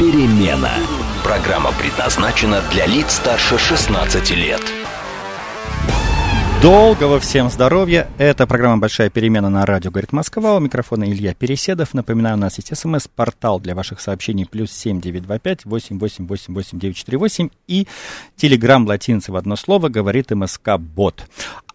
перемена». Программа предназначена для лиц старше 16 лет. Долгого всем здоровья. Это программа «Большая перемена» на радио «Говорит Москва». У микрофона Илья Переседов. Напоминаю, у нас есть смс-портал для ваших сообщений плюс семь девять два пять восемь восемь восемь восемь девять четыре восемь и телеграмм латиницы в одно слово говорит МСК Бот.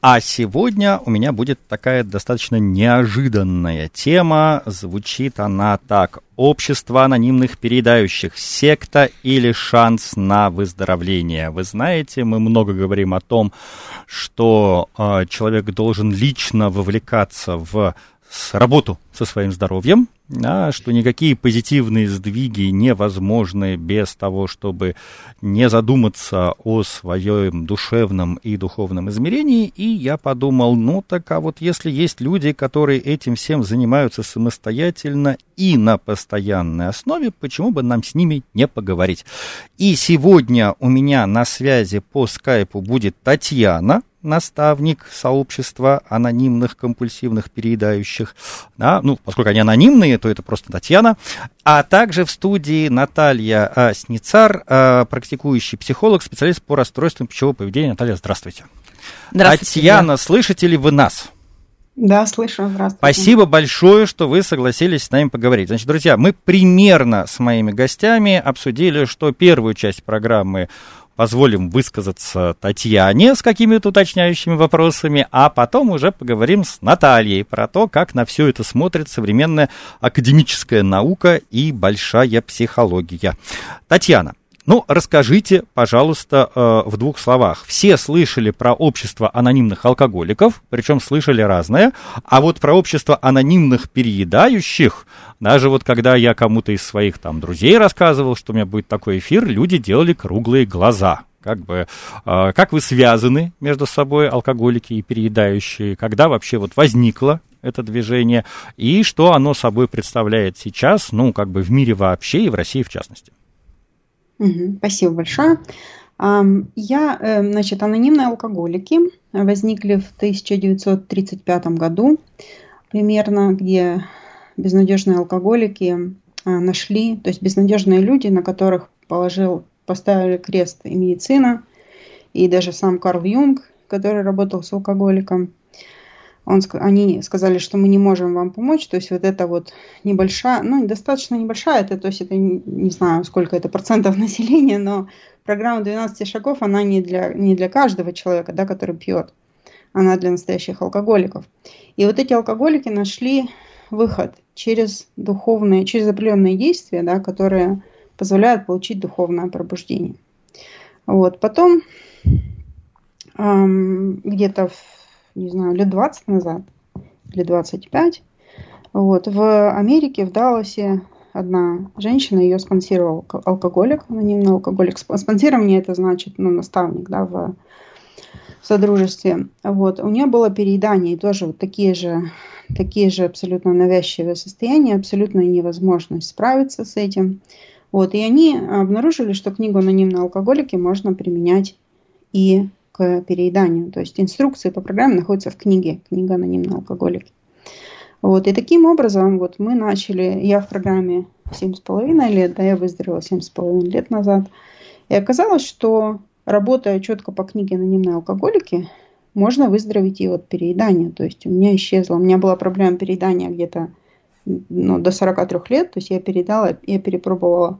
А сегодня у меня будет такая достаточно неожиданная тема. Звучит она так. Общество анонимных передающих. Секта или шанс на выздоровление. Вы знаете, мы много говорим о том, что э, человек должен лично вовлекаться в с работу со своим здоровьем, да, что никакие позитивные сдвиги невозможны без того, чтобы не задуматься о своем душевном и духовном измерении. И я подумал, ну так а вот если есть люди, которые этим всем занимаются самостоятельно и на постоянной основе, почему бы нам с ними не поговорить? И сегодня у меня на связи по скайпу будет Татьяна, наставник сообщества анонимных компульсивных переедающих. Да, ну, поскольку они анонимные, то это просто Татьяна. А также в студии Наталья а, Сницар, а, практикующий психолог, специалист по расстройствам пищевого поведения. Наталья, здравствуйте. Здравствуйте. Татьяна, да. слышите ли вы нас? Да, слышу. Здравствуйте. Спасибо большое, что вы согласились с нами поговорить. Значит, друзья, мы примерно с моими гостями обсудили, что первую часть программы позволим высказаться Татьяне с какими-то уточняющими вопросами, а потом уже поговорим с Натальей про то, как на все это смотрит современная академическая наука и большая психология. Татьяна, ну, расскажите, пожалуйста, э, в двух словах. Все слышали про общество анонимных алкоголиков, причем слышали разное, а вот про общество анонимных переедающих, даже вот когда я кому-то из своих там друзей рассказывал, что у меня будет такой эфир, люди делали круглые глаза. Как бы, э, как вы связаны между собой, алкоголики и переедающие? Когда вообще вот возникло это движение? И что оно собой представляет сейчас, ну, как бы в мире вообще и в России в частности? Спасибо большое. Я, э, значит, анонимные алкоголики возникли в 1935 году примерно, где безнадежные алкоголики а, нашли, то есть безнадежные люди, на которых положил, поставили крест и медицина, и даже сам Карл Юнг, который работал с алкоголиком – он, они сказали, что мы не можем вам помочь, то есть вот это вот небольшая, ну, достаточно небольшая, это, то есть это не, знаю, сколько это процентов населения, но программа 12 шагов, она не для, не для каждого человека, да, который пьет, она для настоящих алкоголиков. И вот эти алкоголики нашли выход через духовные, через определенные действия, да, которые позволяют получить духовное пробуждение. Вот, потом эм, где-то в не знаю, лет 20 назад или 25. Вот. В Америке, в Далласе, одна женщина, ее спонсировал алкоголик, анонимный алкоголик. Спонсирование это значит, ну, наставник, да, в содружестве. Вот. У нее было переедание, и тоже вот такие же, такие же абсолютно навязчивые состояния, абсолютная невозможность справиться с этим. Вот. И они обнаружили, что книгу «Анонимные алкоголики» можно применять и к перееданию. То есть инструкции по программе находятся в книге, книга анонимные алкоголики. Вот, и таким образом вот мы начали, я в программе 7,5 лет, да, я выздоровела 7,5 лет назад, и оказалось, что работая четко по книге анонимные алкоголики, можно выздороветь и от переедания. То есть у меня исчезла, у меня была проблема переедания где-то ну, до 43 лет, то есть я передала, я перепробовала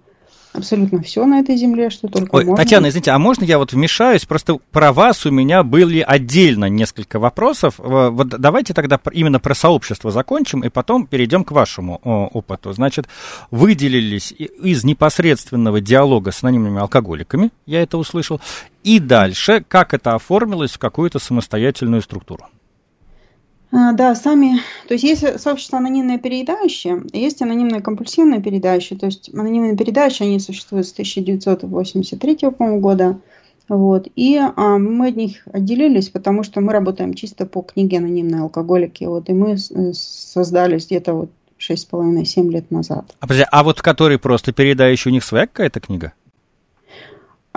абсолютно все на этой земле, что только Ой, можно. Татьяна, извините, а можно я вот вмешаюсь? Просто про вас у меня были отдельно несколько вопросов. Вот давайте тогда именно про сообщество закончим, и потом перейдем к вашему опыту. Значит, выделились из непосредственного диалога с анонимными алкоголиками, я это услышал, и дальше, как это оформилось в какую-то самостоятельную структуру? А, да, сами, то есть есть сообщество анонимные переедающие, есть анонимные компульсивные переедающие, то есть анонимные переедающие, они существуют с 1983 по года, вот, и а, мы от них отделились, потому что мы работаем чисто по книге «Анонимные алкоголики», вот, и мы создались где-то вот 6,5-7 лет назад. А, подожди, а вот который просто передающий, у них своя какая-то книга?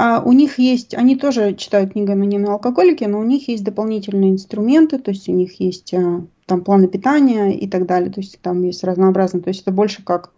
А у них есть, они тоже читают книгу «Анонимные алкоголики», но у них есть дополнительные инструменты, то есть у них есть а, там планы питания и так далее, то есть там есть разнообразно, то есть это больше как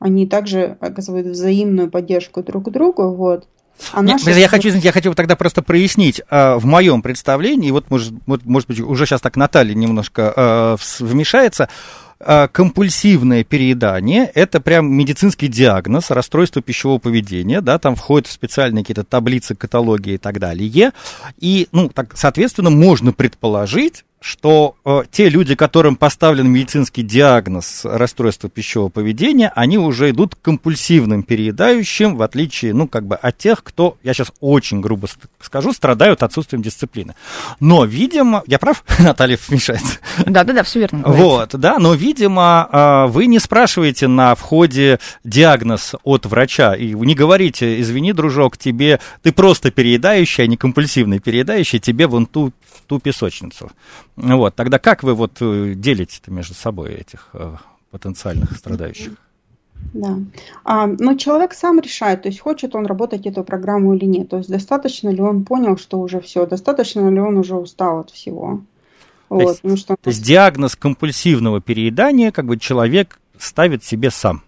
они также оказывают взаимную поддержку друг другу, вот. А Нет, наша... Я хочу, извините, я хочу тогда просто прояснить. А, в моем представлении, вот может, может быть, уже сейчас так Наталья немножко вмешается, а, компульсивное переедание – это прям медицинский диагноз, расстройство пищевого поведения, да, там входят в специальные какие-то таблицы, каталоги и так далее. И, ну, так, соответственно, можно предположить, что э, те люди, которым поставлен медицинский диагноз расстройства пищевого поведения, они уже идут к компульсивным переедающим, в отличие, ну, как бы от тех, кто, я сейчас очень грубо скажу, страдают отсутствием дисциплины. Но, видимо, я прав, Наталья вмешается? Да-да-да, все верно. Вот, да, но, видимо, э, вы не спрашиваете на входе диагноз от врача, и не говорите, извини, дружок, тебе, ты просто переедающий, а не компульсивный переедающий, тебе вон ту, ту песочницу. Вот, тогда как вы вот э, делите между собой этих э, потенциальных страдающих? Да. А, но человек сам решает, то есть хочет он работать эту программу или нет. То есть достаточно ли он понял, что уже все, достаточно ли он уже устал от всего. То, вот, есть, ну, что... то есть диагноз компульсивного переедания как бы человек ставит себе сам.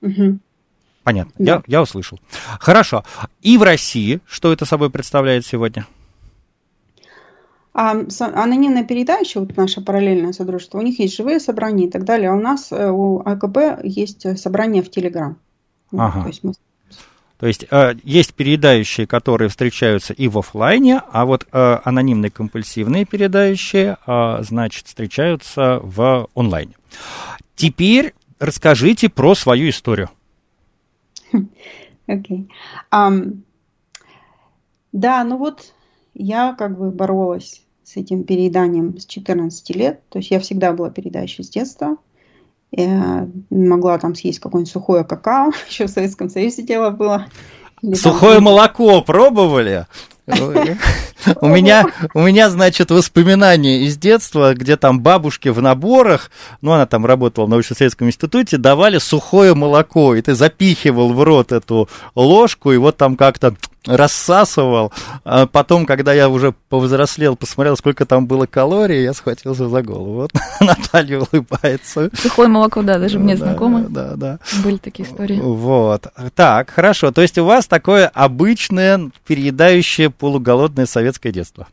Угу. Понятно, да. я, я услышал. Хорошо. И в России что это собой представляет сегодня? А анонимная передача, вот наше параллельное содружество, у них есть живые собрания и так далее, а у нас, э, у АКБ, есть собрания в Телеграм. Ага. То есть, мы... То есть э, есть передающие, которые встречаются и в офлайне, а вот э, анонимные компульсивные передающие, э, значит, встречаются в онлайне. Теперь расскажите про свою историю. Окей. Okay. Um, да, ну вот я как бы боролась с этим перееданием с 14 лет. То есть я всегда была передающей с детства. Я могла там съесть какое-нибудь сухое какао. Еще в Советском Союзе дело было. Сухое молоко пробовали? У меня, у меня, значит, воспоминания из детства, где там бабушки в наборах, ну, она там работала в научно-исследовательском институте, давали сухое молоко, и ты запихивал в рот эту ложку, и вот там как-то рассасывал. А потом, когда я уже повзрослел, посмотрел, сколько там было калорий, я схватился за голову. Вот Наталья улыбается. Сухое молоко, да, даже мне да, знакомо. Да, да. Были такие истории. Вот. Так, хорошо. То есть у вас такое обычное, переедающее, полуголодное советское детство.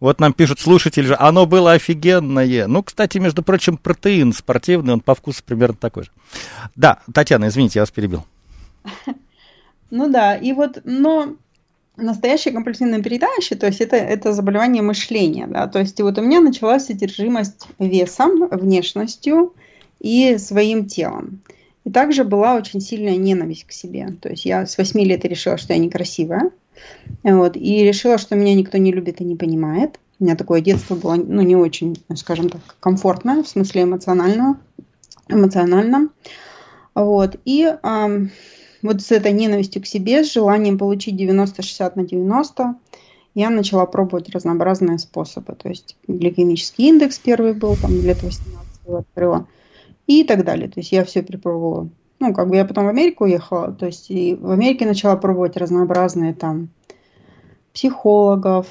Вот нам пишут слушатели же, оно было офигенное. Ну, кстати, между прочим, протеин спортивный, он по вкусу примерно такой же. Да, Татьяна, извините, я вас перебил. Ну да, и вот, но настоящее компульсивное передающее, то есть это, это заболевание мышления, да, то есть вот у меня началась одержимость весом, внешностью и своим телом. И также была очень сильная ненависть к себе. То есть я с 8 лет решила, что я некрасивая. Вот, и решила, что меня никто не любит и не понимает. У меня такое детство было ну, не очень, скажем так, комфортное, в смысле эмоционального. эмоциональном. Вот, и эм, вот с этой ненавистью к себе, с желанием получить 90-60 на 90, я начала пробовать разнообразные способы. То есть гликемический индекс первый был, там лет 18 открыла, и так далее. То есть я все перепробовала. Ну, как бы я потом в Америку уехала, то есть и в Америке начала пробовать разнообразные там психологов,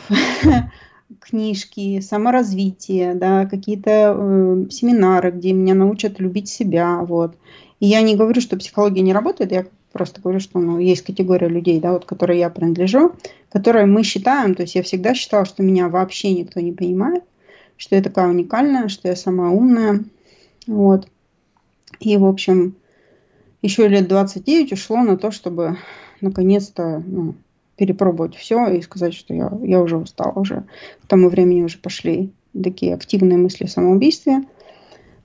книжки, саморазвитие, да, какие-то э, семинары, где меня научат любить себя, вот. И я не говорю, что психология не работает, я Просто говорю, что ну, есть категория людей, да, вот, которой я принадлежу, которые мы считаем, то есть я всегда считала, что меня вообще никто не понимает, что я такая уникальная, что я самая умная. Вот. И, в общем, еще лет 29 ушло на то, чтобы наконец-то ну, перепробовать все и сказать, что я, я уже устала уже. К тому времени уже пошли такие активные мысли о.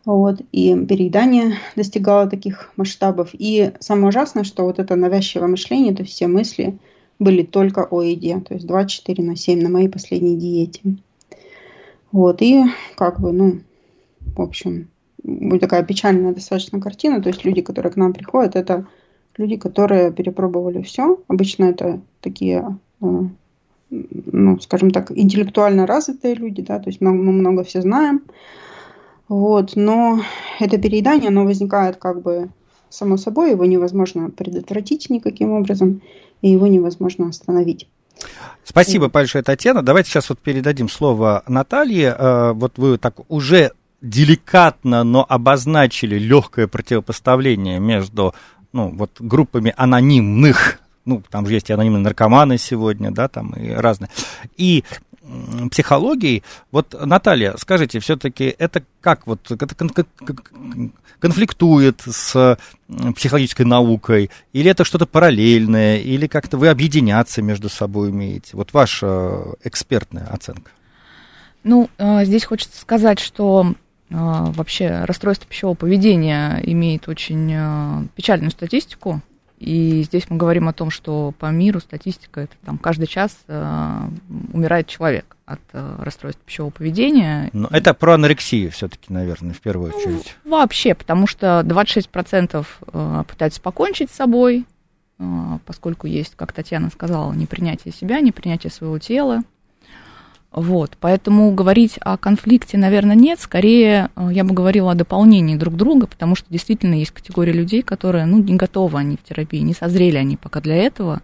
Вот, и переедание достигало таких масштабов. И самое ужасное, что вот это навязчивое мышление, то есть все мысли были только о еде, то есть 24 на 7 на моей последней диете. Вот, и как бы, ну, в общем, такая печальная достаточно картина. То есть люди, которые к нам приходят, это люди, которые перепробовали все. Обычно это такие, э, ну, скажем так, интеллектуально развитые люди, да, то есть мы много все знаем. Вот, но это переедание, оно возникает как бы само собой, его невозможно предотвратить никаким образом, и его невозможно остановить. Спасибо большое, Татьяна. Давайте сейчас вот передадим слово Наталье. Э, вот вы так уже деликатно, но обозначили легкое противопоставление между ну, вот, группами анонимных, ну, там же есть и анонимные наркоманы сегодня, да, там и разные, и психологией. Вот, Наталья, скажите, все-таки это как вот это конфликтует с психологической наукой, или это что-то параллельное, или как-то вы объединяться между собой умеете? Вот ваша экспертная оценка. Ну, э, здесь хочется сказать, что э, вообще расстройство пищевого поведения имеет очень э, печальную статистику. И здесь мы говорим о том, что по миру статистика это там каждый час э, умирает человек от э, расстройства пищевого поведения. Но это про анорексию все-таки, наверное, в первую ну, очередь. Ну, вообще, потому что 26% э, пытаются покончить с собой, э, поскольку есть, как Татьяна сказала, непринятие себя, непринятие своего тела. Вот, поэтому говорить о конфликте, наверное, нет. Скорее, э, я бы говорила о дополнении друг друга, потому что действительно есть категория людей, которые, ну, не готовы они в терапии, не созрели они пока для этого.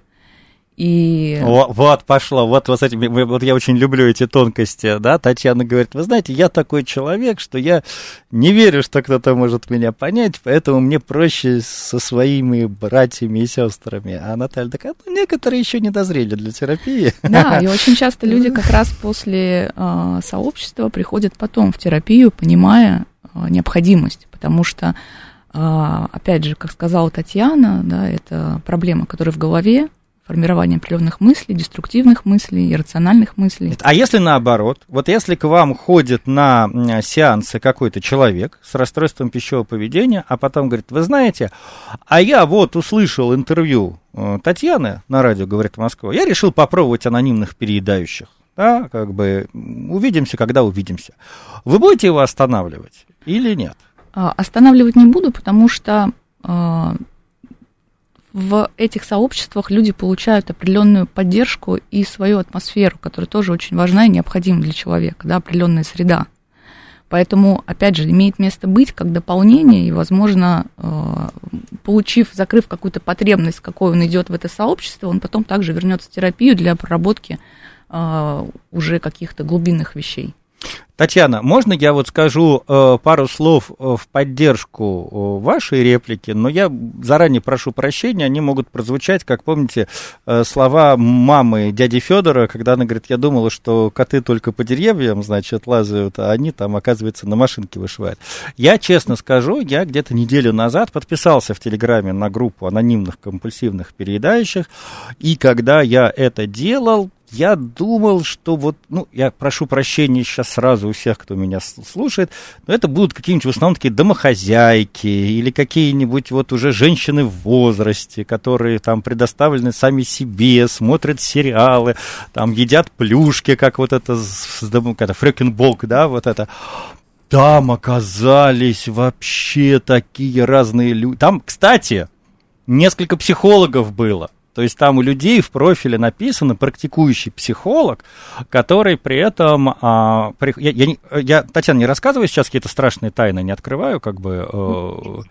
И... Вот, вот пошло, вот, вот, эти, вот я очень люблю эти тонкости, да, Татьяна говорит, вы знаете, я такой человек, что я не верю, что кто-то может меня понять, поэтому мне проще со своими братьями и сестрами, а Наталья такая, ну, некоторые еще не дозрели для терапии. Да, и очень часто люди как раз после э, сообщества приходят потом в терапию, понимая э, необходимость, потому что, э, опять же, как сказала Татьяна, да, это проблема, которая в голове, формирование определенных мыслей, деструктивных мыслей, иррациональных мыслей. А если наоборот? Вот если к вам ходит на сеансы какой-то человек с расстройством пищевого поведения, а потом говорит, вы знаете, а я вот услышал интервью э, Татьяны на радио «Говорит Москва», я решил попробовать анонимных переедающих. Да, как бы увидимся, когда увидимся. Вы будете его останавливать или нет? А, останавливать не буду, потому что а, в этих сообществах люди получают определенную поддержку и свою атмосферу, которая тоже очень важна и необходима для человека, да, определенная среда. Поэтому, опять же, имеет место быть как дополнение, и, возможно, э, получив, закрыв какую-то потребность, какой он идет в это сообщество, он потом также вернется в терапию для проработки э, уже каких-то глубинных вещей. Татьяна, можно я вот скажу э, пару слов э, в поддержку э, вашей реплики, но я заранее прошу прощения, они могут прозвучать, как помните, э, слова мамы дяди Федора, когда она говорит, я думала, что коты только по деревьям, значит, лазают, а они там, оказывается, на машинке вышивают. Я честно скажу, я где-то неделю назад подписался в Телеграме на группу анонимных компульсивных переедающих, и когда я это делал, я думал, что вот, ну, я прошу прощения сейчас сразу у всех, кто меня слушает, но это будут какие-нибудь в основном такие домохозяйки или какие-нибудь вот уже женщины в возрасте, которые там предоставлены сами себе, смотрят сериалы, там едят плюшки, как вот это, это фрекенбок, да, вот это. Там оказались вообще такие разные люди. Там, кстати, несколько психологов было. То есть там у людей в профиле написано практикующий психолог, который при этом... А, при, я, я, я, Татьяна, не рассказываю сейчас какие-то страшные тайны, не открываю, как бы... Э,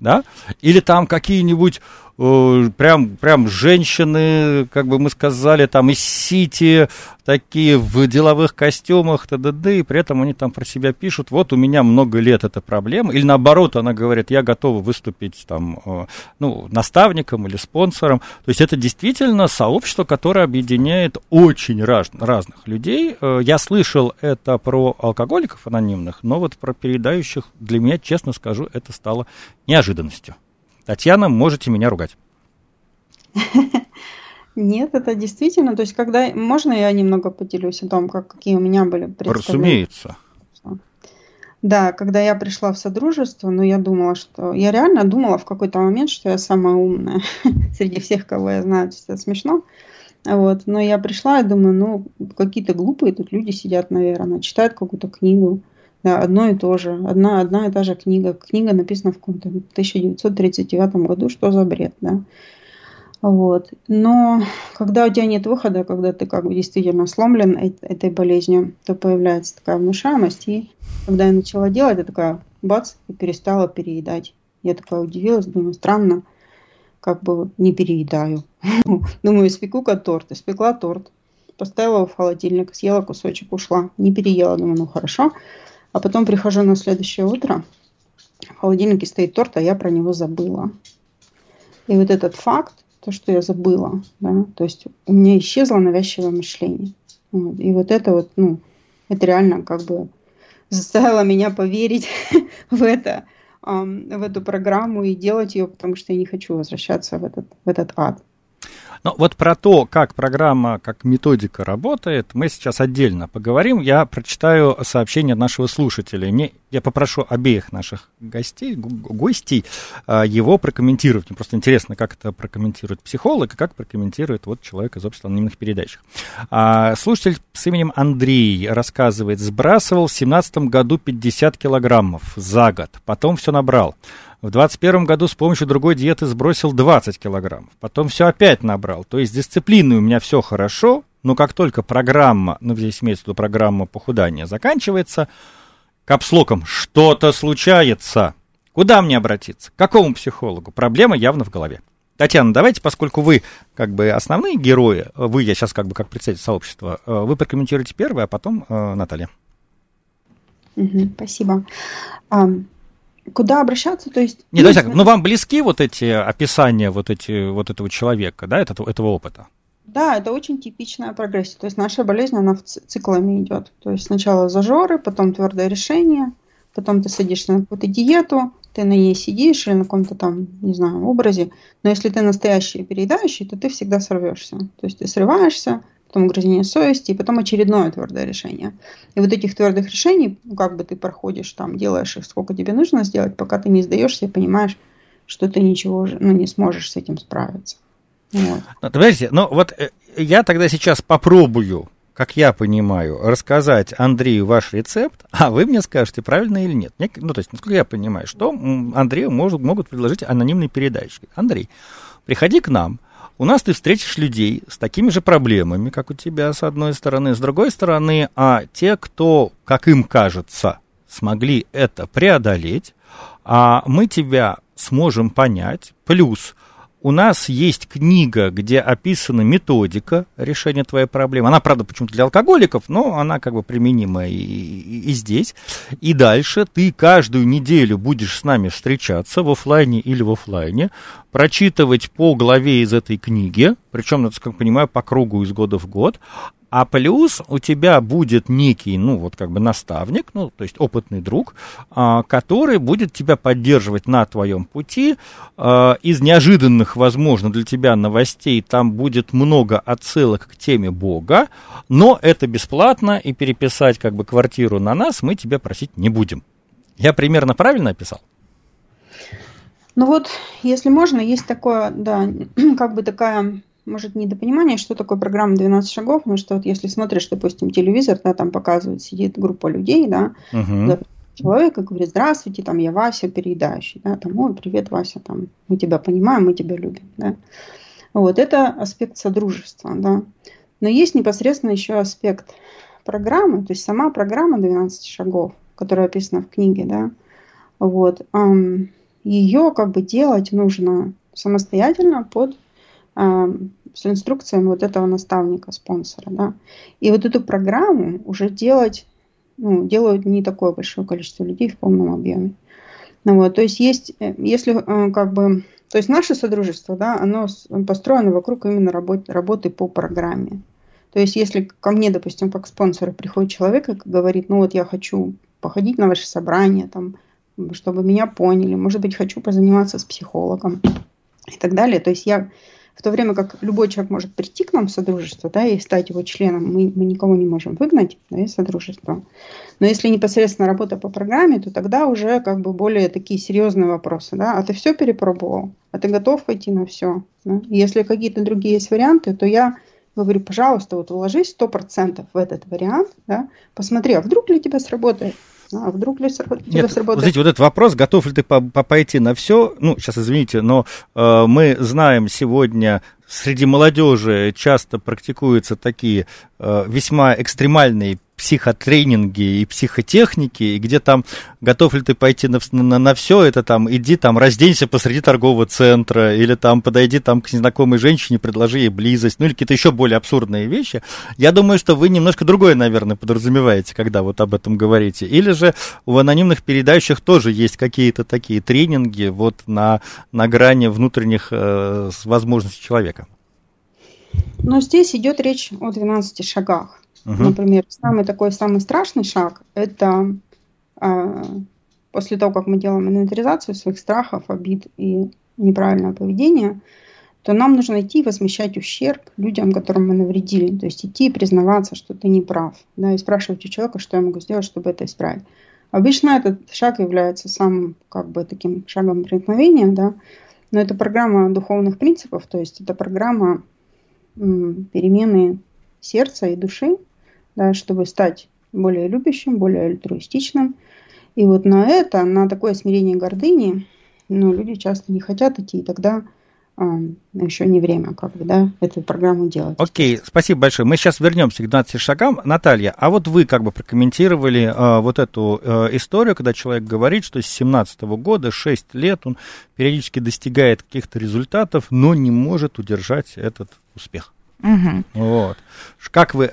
да? Или там какие-нибудь прям, прям женщины, как бы мы сказали, там из Сити, такие в деловых костюмах, т.д. и при этом они там про себя пишут, вот у меня много лет эта проблема, или наоборот, она говорит, я готова выступить там, э, ну, наставником или спонсором, то есть это действительно сообщество, которое объединяет очень раз, разных людей, э, я слышал это про алкоголиков анонимных, но вот про передающих для меня, честно скажу, это стало неожиданностью. Татьяна, можете меня ругать. Нет, это действительно, то есть когда, можно я немного поделюсь о том, как, какие у меня были представления? Разумеется. Да, когда я пришла в Содружество, ну, я думала, что... Я реально думала в какой-то момент, что я самая умная среди всех, кого я знаю. Это смешно. Вот. Но я пришла и думаю, ну, какие-то глупые тут люди сидят, наверное, читают какую-то книгу. Одно и то же. Одна, одна и та же книга. Книга написана в каком-то 1939 году. Что за бред, да? Вот. Но когда у тебя нет выхода, когда ты как бы действительно сломлен этой болезнью, то появляется такая внушаемость. И когда я начала делать, я такая, бац, и перестала переедать. Я такая удивилась, думаю, странно, как бы не переедаю. Думаю, испеку-ка торт. Испекла торт. Поставила его в холодильник, съела кусочек, ушла. Не переела, думаю, ну хорошо. А потом прихожу на следующее утро, в холодильнике стоит торт, а я про него забыла. И вот этот факт, то, что я забыла, да, то есть у меня исчезло навязчивое мышление. Вот. И вот это вот, ну, это реально как бы заставило меня поверить в это, в эту программу и делать ее, потому что я не хочу возвращаться в этот, в этот ад. Ну, вот про то, как программа, как методика работает, мы сейчас отдельно поговорим. Я прочитаю сообщение нашего слушателя. Мне, я попрошу обеих наших гостей, гостей а, его прокомментировать. Мне просто интересно, как это прокомментирует психолог и как прокомментирует вот человек из общества анонимных передач. А, слушатель с именем Андрей рассказывает, сбрасывал в 2017 году 50 килограммов за год, потом все набрал. В 2021 году с помощью другой диеты сбросил 20 килограммов. Потом все опять набрал. То есть дисциплиной у меня все хорошо, но как только программа, ну здесь имеется в виду программа похудания, заканчивается, капслоком что-то случается. Куда мне обратиться? К какому психологу? Проблема явно в голове. Татьяна, давайте, поскольку вы как бы основные герои, вы, я сейчас как бы как представитель сообщества, э, вы прокомментируете первое, а потом э, Наталья. Спасибо. Куда обращаться? То есть... Не, ну, ну вам близки вот эти описания вот, эти, вот этого человека, да, этого, этого опыта? Да, это очень типичная прогрессия. То есть наша болезнь, она в циклами идет. То есть сначала зажоры, потом твердое решение, потом ты садишься на какую-то диету, ты на ней сидишь или на каком-то там, не знаю, образе. Но если ты настоящий переедающий, то ты всегда сорвешься. То есть ты срываешься, потом угрызение совести, и потом очередное твердое решение. И вот этих твердых решений, ну, как бы ты проходишь там, делаешь их, сколько тебе нужно сделать, пока ты не сдаешься и понимаешь, что ты ничего ну, не сможешь с этим справиться. Вот. Ну, подождите, ну вот э, я тогда сейчас попробую, как я понимаю, рассказать Андрею ваш рецепт, а вы мне скажете, правильно или нет. Ну, то есть, насколько я понимаю, что Андрею может, могут предложить анонимные передачи. Андрей, приходи к нам, у нас ты встретишь людей с такими же проблемами, как у тебя, с одной стороны. С другой стороны, а те, кто, как им кажется, смогли это преодолеть, а мы тебя сможем понять. Плюс у нас есть книга, где описана методика решения твоей проблемы. Она, правда, почему-то для алкоголиков, но она как бы применима и, и, и здесь. И дальше ты каждую неделю будешь с нами встречаться в офлайне или в офлайне, прочитывать по главе из этой книги, причем, как понимаю, по кругу из года в год, а плюс у тебя будет некий, ну, вот как бы наставник, ну, то есть опытный друг, а, который будет тебя поддерживать на твоем пути. А, из неожиданных, возможно, для тебя новостей там будет много отсылок к теме Бога, но это бесплатно, и переписать как бы квартиру на нас мы тебя просить не будем. Я примерно правильно описал? Ну вот, если можно, есть такое, да, как бы такая может, недопонимание, что такое программа 12 шагов, потому что вот если смотришь, допустим, телевизор, да, там показывают, сидит группа людей, да, uh-huh. человек и говорит, здравствуйте, там, я Вася, переедающий, да, там, ой, привет, Вася, там, мы тебя понимаем, мы тебя любим, да. Вот, это аспект содружества, да. Но есть непосредственно еще аспект программы, то есть сама программа 12 шагов, которая описана в книге, да, вот, ее как бы делать нужно самостоятельно под с инструкциями вот этого наставника, спонсора. Да? И вот эту программу уже делать, ну, делают не такое большое количество людей в полном объеме. Ну, вот, то есть есть, э, если э, как бы, то есть наше содружество, да, оно построено вокруг именно работы, работы по программе. То есть если ко мне, допустим, как спонсор приходит человек и говорит, ну вот я хочу походить на ваше собрание, там, чтобы меня поняли, может быть, хочу позаниматься с психологом и так далее. То есть я в то время как любой человек может прийти к нам в Содружество да, и стать его членом, мы, мы никого не можем выгнать да, из Содружества. Но если непосредственно работа по программе, то тогда уже как бы более такие серьезные вопросы. Да? А ты все перепробовал? А ты готов пойти на все? Да? если какие-то другие есть варианты, то я говорю, пожалуйста, вот вложись 100% в этот вариант, да, посмотри, а вдруг ли тебя сработает. А вдруг ли сработает? Нет, сработает? Смотрите, вот этот вопрос, готов ли ты по по пойти на все, ну, сейчас извините, но э, мы знаем сегодня среди молодежи часто практикуются такие э, весьма экстремальные психотренинги и психотехники, и где там готов ли ты пойти на, на, на все это, там, иди там, разденься посреди торгового центра, или там подойди там к незнакомой женщине, предложи ей близость, ну или какие-то еще более абсурдные вещи. Я думаю, что вы немножко другое, наверное, подразумеваете, когда вот об этом говорите. Или же в анонимных передающих тоже есть какие-то такие тренинги вот на, на грани внутренних э, возможностей человека. Но здесь идет речь о 12 шагах. Угу. Например, самый такой самый страшный шаг – это э, после того, как мы делаем инвентаризацию своих страхов, обид и неправильного поведения, то нам нужно идти возмещать ущерб людям, которым мы навредили. То есть идти и признаваться, что ты не прав. Да, и спрашивать у человека, что я могу сделать, чтобы это исправить. Обычно этот шаг является самым как бы таким шагом преткновения, да, но это программа духовных принципов, то есть это программа перемены сердца и души, да, чтобы стать более любящим, более альтруистичным. И вот на это, на такое смирение гордыни, ну, люди часто не хотят идти, и тогда еще не время, как бы, да, эту программу делать. Окей, спасибо большое. Мы сейчас вернемся к 12 шагам. Наталья, а вот вы как бы прокомментировали а, вот эту а, историю, когда человек говорит, что с 17 года, 6 лет, он периодически достигает каких-то результатов, но не может удержать этот успех. Угу. Вот. Как вы,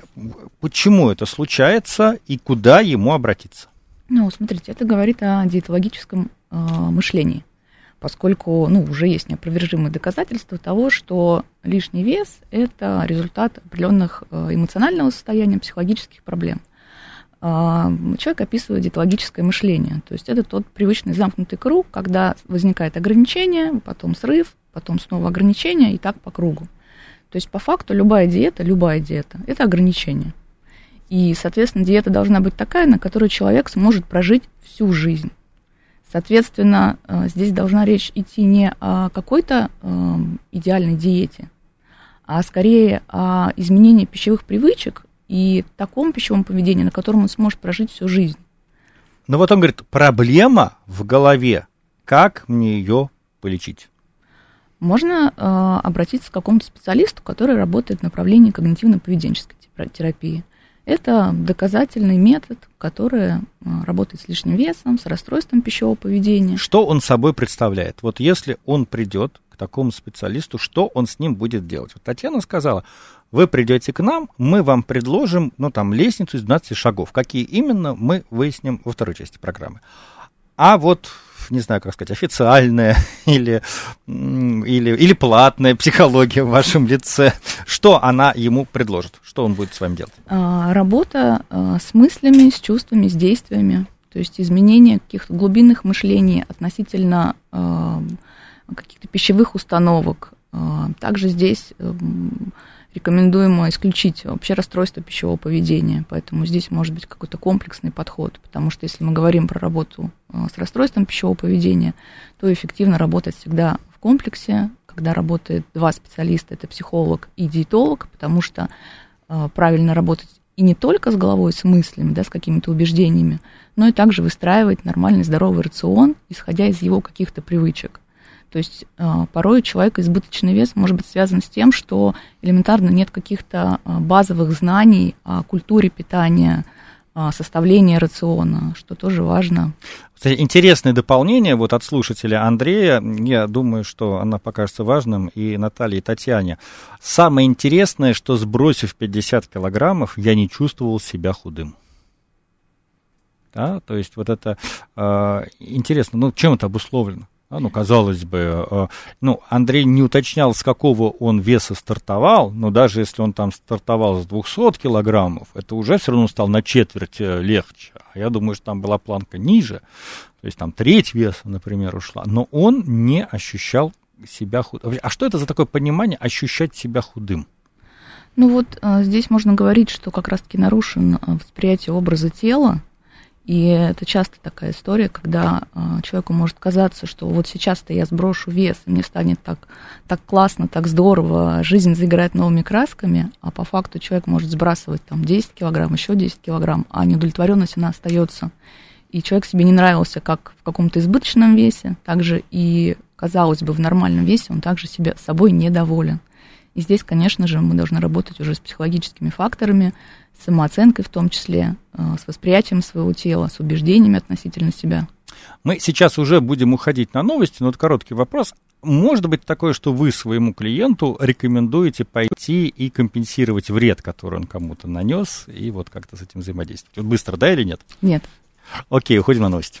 почему это случается и куда ему обратиться? Ну, смотрите, это говорит о диетологическом э, мышлении, поскольку, ну, уже есть неопровержимые доказательства того, что лишний вес – это результат определенных э, эмоционального состояния, психологических проблем. Э, человек описывает диетологическое мышление, то есть это тот привычный замкнутый круг, когда возникает ограничение, потом срыв, потом снова ограничение и так по кругу. То есть по факту любая диета, любая диета – это ограничение. И, соответственно, диета должна быть такая, на которую человек сможет прожить всю жизнь. Соответственно, э, здесь должна речь идти не о какой-то э, идеальной диете, а скорее о изменении пищевых привычек и таком пищевом поведении, на котором он сможет прожить всю жизнь. Но вот он говорит, проблема в голове, как мне ее полечить? Можно э, обратиться к какому-то специалисту, который работает в направлении когнитивно-поведенческой терапии. Это доказательный метод, который э, работает с лишним весом, с расстройством пищевого поведения. Что он собой представляет? Вот если он придет к такому специалисту, что он с ним будет делать? Вот Татьяна сказала, вы придете к нам, мы вам предложим, ну, там, лестницу из 12 шагов. Какие именно, мы выясним во второй части программы. А вот не знаю, как сказать, официальная или, или, или платная психология в вашем лице, что она ему предложит? Что он будет с вами делать? А, работа а, с мыслями, с чувствами, с действиями. То есть изменение каких-то глубинных мышлений относительно а, каких-то пищевых установок. Также здесь рекомендуемо исключить вообще расстройство пищевого поведения. Поэтому здесь может быть какой-то комплексный подход, потому что если мы говорим про работу э, с расстройством пищевого поведения, то эффективно работать всегда в комплексе, когда работает два специалиста, это психолог и диетолог, потому что э, правильно работать и не только с головой, с мыслями, да, с какими-то убеждениями, но и также выстраивать нормальный здоровый рацион, исходя из его каких-то привычек. То есть а, порой у человека избыточный вес может быть связан с тем, что элементарно нет каких-то а, базовых знаний о культуре питания, составления рациона, что тоже важно. Интересное дополнение вот от слушателя Андрея. Я думаю, что она покажется важным и Наталье, и Татьяне. Самое интересное, что сбросив 50 килограммов, я не чувствовал себя худым. Да, то есть вот это э, интересно, ну чем это обусловлено? А, ну, казалось бы, э, ну, Андрей не уточнял, с какого он веса стартовал, но даже если он там стартовал с 200 килограммов, это уже все равно стало на четверть э, легче. А я думаю, что там была планка ниже, то есть там треть веса, например, ушла, но он не ощущал себя худым. А что это за такое понимание ощущать себя худым? Ну вот э, здесь можно говорить, что как раз-таки нарушен восприятие образа тела, И это часто такая история, когда э, человеку может казаться, что вот сейчас-то я сброшу вес, и мне станет так, так классно, так здорово, жизнь заиграет новыми красками, а по факту человек может сбрасывать там 10 килограмм, еще 10 килограмм, а неудовлетворенность она остается. И человек себе не нравился как в каком-то избыточном весе, также и, казалось бы, в нормальном весе он также себе собой недоволен. И здесь, конечно же, мы должны работать уже с психологическими факторами, с самооценкой в том числе, э, с восприятием своего тела, с убеждениями относительно себя. Мы сейчас уже будем уходить на новости, но вот короткий вопрос. Может быть такое, что вы своему клиенту рекомендуете пойти и компенсировать вред, который он кому-то нанес, и вот как-то с этим взаимодействовать? Вот быстро, да или нет? Нет. Окей, уходим на новости.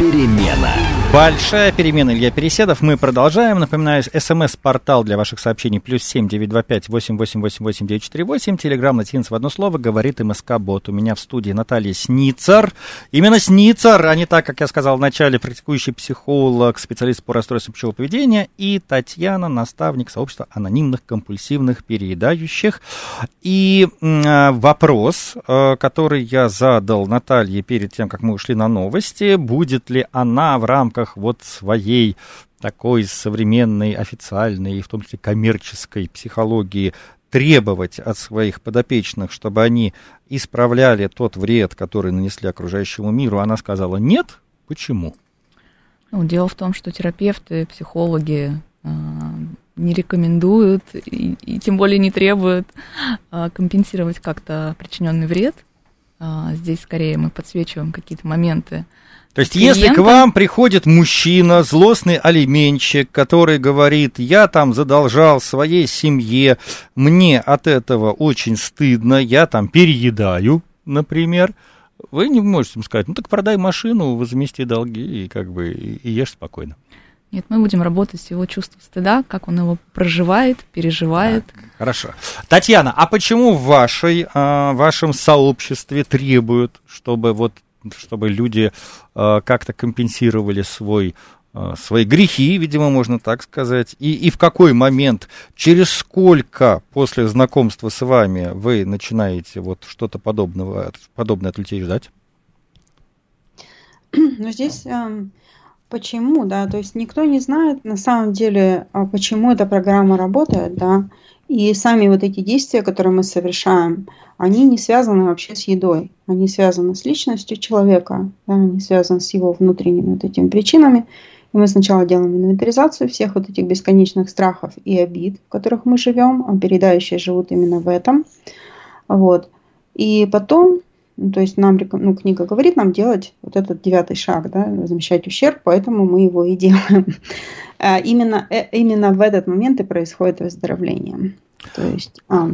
перемена». Большая перемена, Илья Переседов. Мы продолжаем. Напоминаю, смс-портал для ваших сообщений плюс семь девять два пять восемь восемь восемь восемь девять четыре восемь. Телеграмм латинец в одно слово говорит МСК-бот. У меня в студии Наталья Сницер. Именно Сницер, а не так, как я сказал в начале, практикующий психолог, специалист по расстройству пищевого поведения. И Татьяна, наставник сообщества анонимных компульсивных переедающих. И э, вопрос, э, который я задал Наталье перед тем, как мы ушли на новости, будет ли она в рамках рамках вот своей такой современной, официальной и в том числе коммерческой психологии требовать от своих подопечных, чтобы они исправляли тот вред, который нанесли окружающему миру, она сказала нет. Почему? Ну, дело в том, что терапевты, психологи э, не рекомендуют и, и тем более не требуют э, компенсировать как-то причиненный вред. Э, здесь скорее мы подсвечиваем какие-то моменты, то есть, клиента. если к вам приходит мужчина, злостный алименщик, который говорит, я там задолжал своей семье, мне от этого очень стыдно, я там переедаю, например, вы не можете ему сказать, ну так продай машину, возмести долги и как бы и, ешь спокойно. Нет, мы будем работать с его чувством стыда, как он его проживает, переживает. Так, хорошо. Татьяна, а почему в вашей, а, вашем сообществе требуют, чтобы вот чтобы люди э, как-то компенсировали свой э, свои грехи, видимо, можно так сказать, и, и в какой момент, через сколько после знакомства с вами вы начинаете вот что-то подобного, подобное от людей ждать? Ну, здесь э, почему, да, то есть никто не знает на самом деле, а почему эта программа работает, да, и сами вот эти действия, которые мы совершаем, они не связаны вообще с едой. Они связаны с личностью человека, да, они связаны с его внутренними вот этими причинами. И мы сначала делаем инвентаризацию всех вот этих бесконечных страхов и обид, в которых мы живем, а передающие живут именно в этом. Вот. И потом, ну, то есть нам ну, книга говорит нам делать вот этот девятый шаг, да, возмещать ущерб, поэтому мы его и делаем. А, именно, э, именно в этот момент и происходит выздоровление. То есть, а,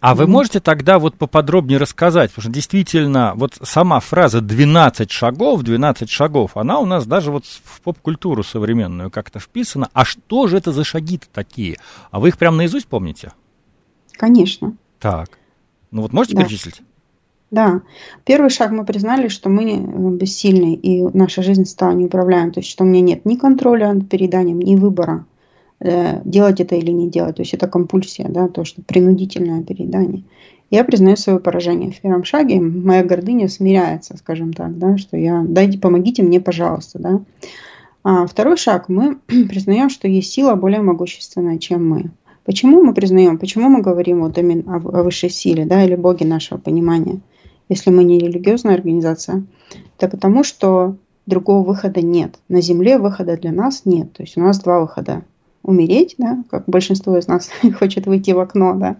а вы можете тогда вот поподробнее рассказать, потому что действительно вот сама фраза 12 шагов, 12 шагов, она у нас даже вот в поп-культуру современную как-то вписана. А что же это за шаги-то такие? А вы их прям наизусть помните? Конечно. Так. Ну вот можете да. перечислить? Да. Первый шаг мы признали, что мы э, бессильны, и наша жизнь стала неуправляемой. То есть, что у меня нет ни контроля над переданием, ни выбора, э, делать это или не делать. То есть, это компульсия, да, то, что принудительное переедание. Я признаю свое поражение. В первом шаге моя гордыня смиряется, скажем так, да, что я, дайте, помогите мне, пожалуйста, да. А второй шаг, мы признаем, что есть сила более могущественная, чем мы. Почему мы признаем, почему мы говорим вот о, о высшей силе, да, или боге нашего понимания – если мы не религиозная организация, это потому, что другого выхода нет. На Земле выхода для нас нет. То есть у нас два выхода. Умереть, да, как большинство из нас хочет выйти в окно, да,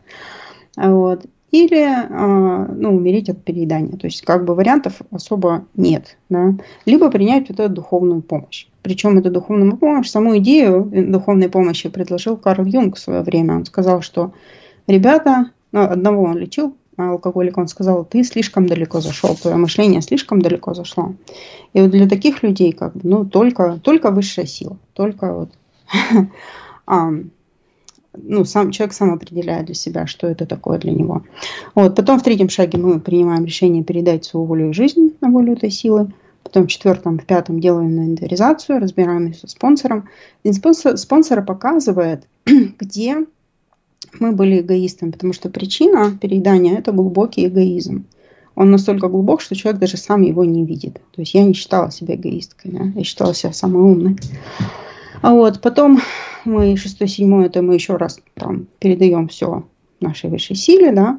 вот, или а, ну, умереть от переедания. То есть как бы вариантов особо нет. Да? Либо принять вот эту духовную помощь. Причем эту духовную помощь, саму идею духовной помощи предложил Карл Юнг в свое время. Он сказал, что ребята, ну, одного он лечил алкоголика, он сказал, ты слишком далеко зашел, твое мышление слишком далеко зашло. И вот для таких людей как бы, ну, только, только высшая сила, только вот, а, ну, сам, человек сам определяет для себя, что это такое для него. Вот, потом в третьем шаге мы принимаем решение передать свою волю и жизнь на волю этой силы. Потом в четвертом, в пятом делаем инвентаризацию, разбираемся со спонсором. И спонсор, спонсор показывает, где мы были эгоистами, потому что причина переедания – это глубокий эгоизм. Он настолько глубок, что человек даже сам его не видит. То есть я не считала себя эгоисткой, да? я считала себя самой умной. А вот потом мы шестой, седьмой, это мы еще раз там передаем все нашей высшей силе, да,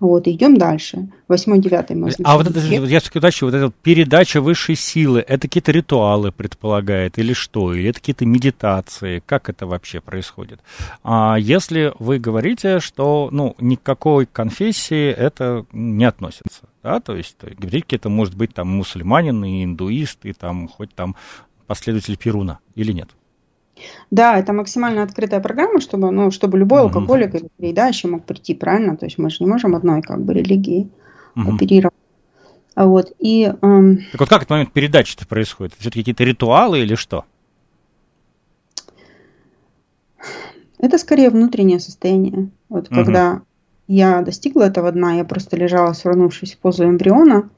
вот, идем дальше. Восьмой, девятый мы... А вот это, я все-таки уточню, вот эта передача высшей силы, это какие-то ритуалы предполагает или что? Или это какие-то медитации? Как это вообще происходит? А если вы говорите, что, ну, никакой конфессии это не относится, да, то есть говорите, это может быть там мусульманин и индуист, и там хоть там последователь Перуна, или нет? Да, это максимально открытая программа, чтобы, ну, чтобы любой угу. алкоголик или передающий мог прийти, правильно? То есть мы же не можем одной как бы религии угу. оперировать. Вот, и, эм... Так вот как этот момент передачи-то происходит? Все-таки какие-то ритуалы или что? Это скорее внутреннее состояние. Вот угу. когда я достигла этого дна, я просто лежала, свернувшись в позу эмбриона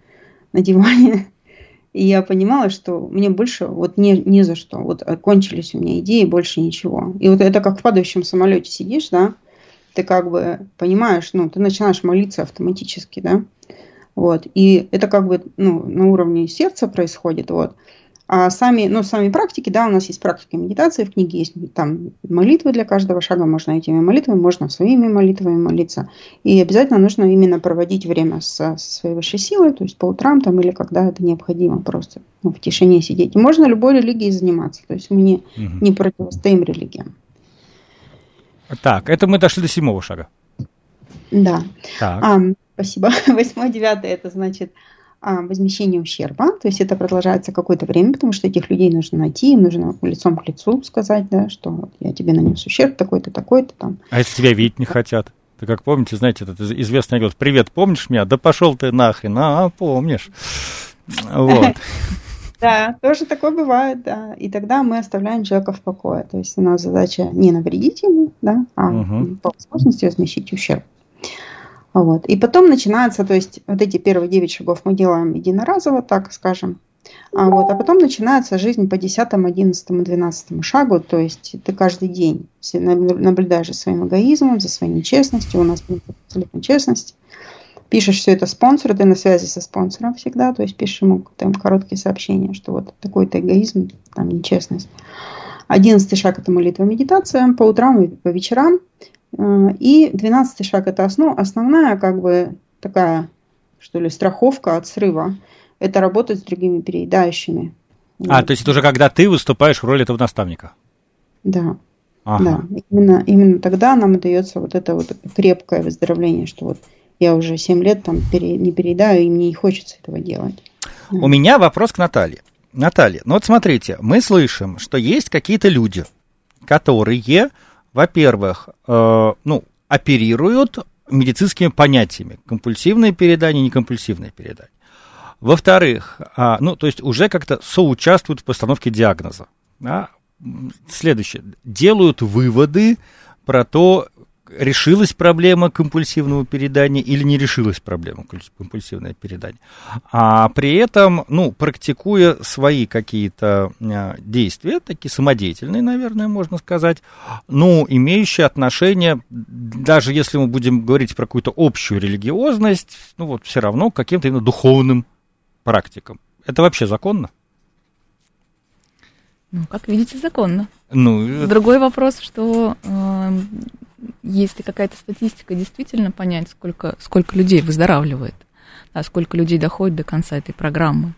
на диване, и я понимала, что мне больше вот не, не за что. Вот кончились у меня идеи, больше ничего. И вот это как в падающем самолете сидишь, да, ты как бы понимаешь, ну, ты начинаешь молиться автоматически, да, вот, и это как бы, ну, на уровне сердца происходит, вот, а сами, ну, сами практики, да, у нас есть практики медитации, в книге есть там молитвы для каждого шага, можно этими молитвами, можно своими молитвами молиться. И обязательно нужно именно проводить время со, со своей высшей силой, то есть по утрам там или когда это необходимо просто ну, в тишине сидеть. И можно любой религией заниматься, то есть мы не, угу. не противостоим религиям. Так, это мы дошли до седьмого шага. Да. Так. А, спасибо. Восьмой, девятый, это значит возмещение ущерба, то есть это продолжается какое-то время, потому что этих людей нужно найти, им нужно лицом к лицу сказать, да, что я тебе нанес ущерб такой-то, такой-то там. А если тебя видеть не хотят? Ты как помните, знаете, этот известный анекдот, привет, помнишь меня? Да пошел ты нахрен, а, помнишь. Вот. Да, тоже такое бывает, да. И тогда мы оставляем человека в покое. То есть у нас задача не навредить ему, да, а угу. по возможности возмещить ущерб. Вот. И потом начинается, то есть вот эти первые 9 шагов мы делаем единоразово, так скажем. А, вот, а потом начинается жизнь по 10, 11, 12 шагу, то есть ты каждый день наблюдаешь за своим эгоизмом, за своей нечестностью, у нас абсолютно честность. Пишешь все это спонсору, ты на связи со спонсором всегда, то есть пишешь ему там короткие сообщения, что вот такой-то эгоизм, там нечестность. Одиннадцатый шаг – это молитва медитация по утрам и по вечерам. Э, и двенадцатый шаг – это основ, основная как бы такая, что ли, страховка от срыва. Это работать с другими переедающими. А, вот. то есть это уже когда ты выступаешь в роли этого наставника? Да. Ага. Да, именно, именно тогда нам дается вот это вот крепкое выздоровление, что вот я уже 7 лет там пере, не переедаю, и мне не хочется этого делать. У меня вопрос к Наталье. Наталья, ну вот смотрите, мы слышим, что есть какие-то люди, которые во-первых, э, ну, оперируют медицинскими понятиями. Компульсивное передание, некомпульсивное передание. Во-вторых, а, ну, то есть уже как-то соучаствуют в постановке диагноза. Да? Следующее. Делают выводы про то, решилась проблема компульсивного передания или не решилась проблема компульсивного передания. А при этом, ну, практикуя свои какие-то а, действия, такие самодеятельные, наверное, можно сказать, ну, имеющие отношение, даже если мы будем говорить про какую-то общую религиозность, ну, вот все равно к каким-то именно духовным практикам. Это вообще законно? Ну, как видите, законно. Ну, Другой вопрос, что э, есть ли какая-то статистика действительно понять, сколько, сколько людей выздоравливает, да, сколько людей доходит до конца этой программы.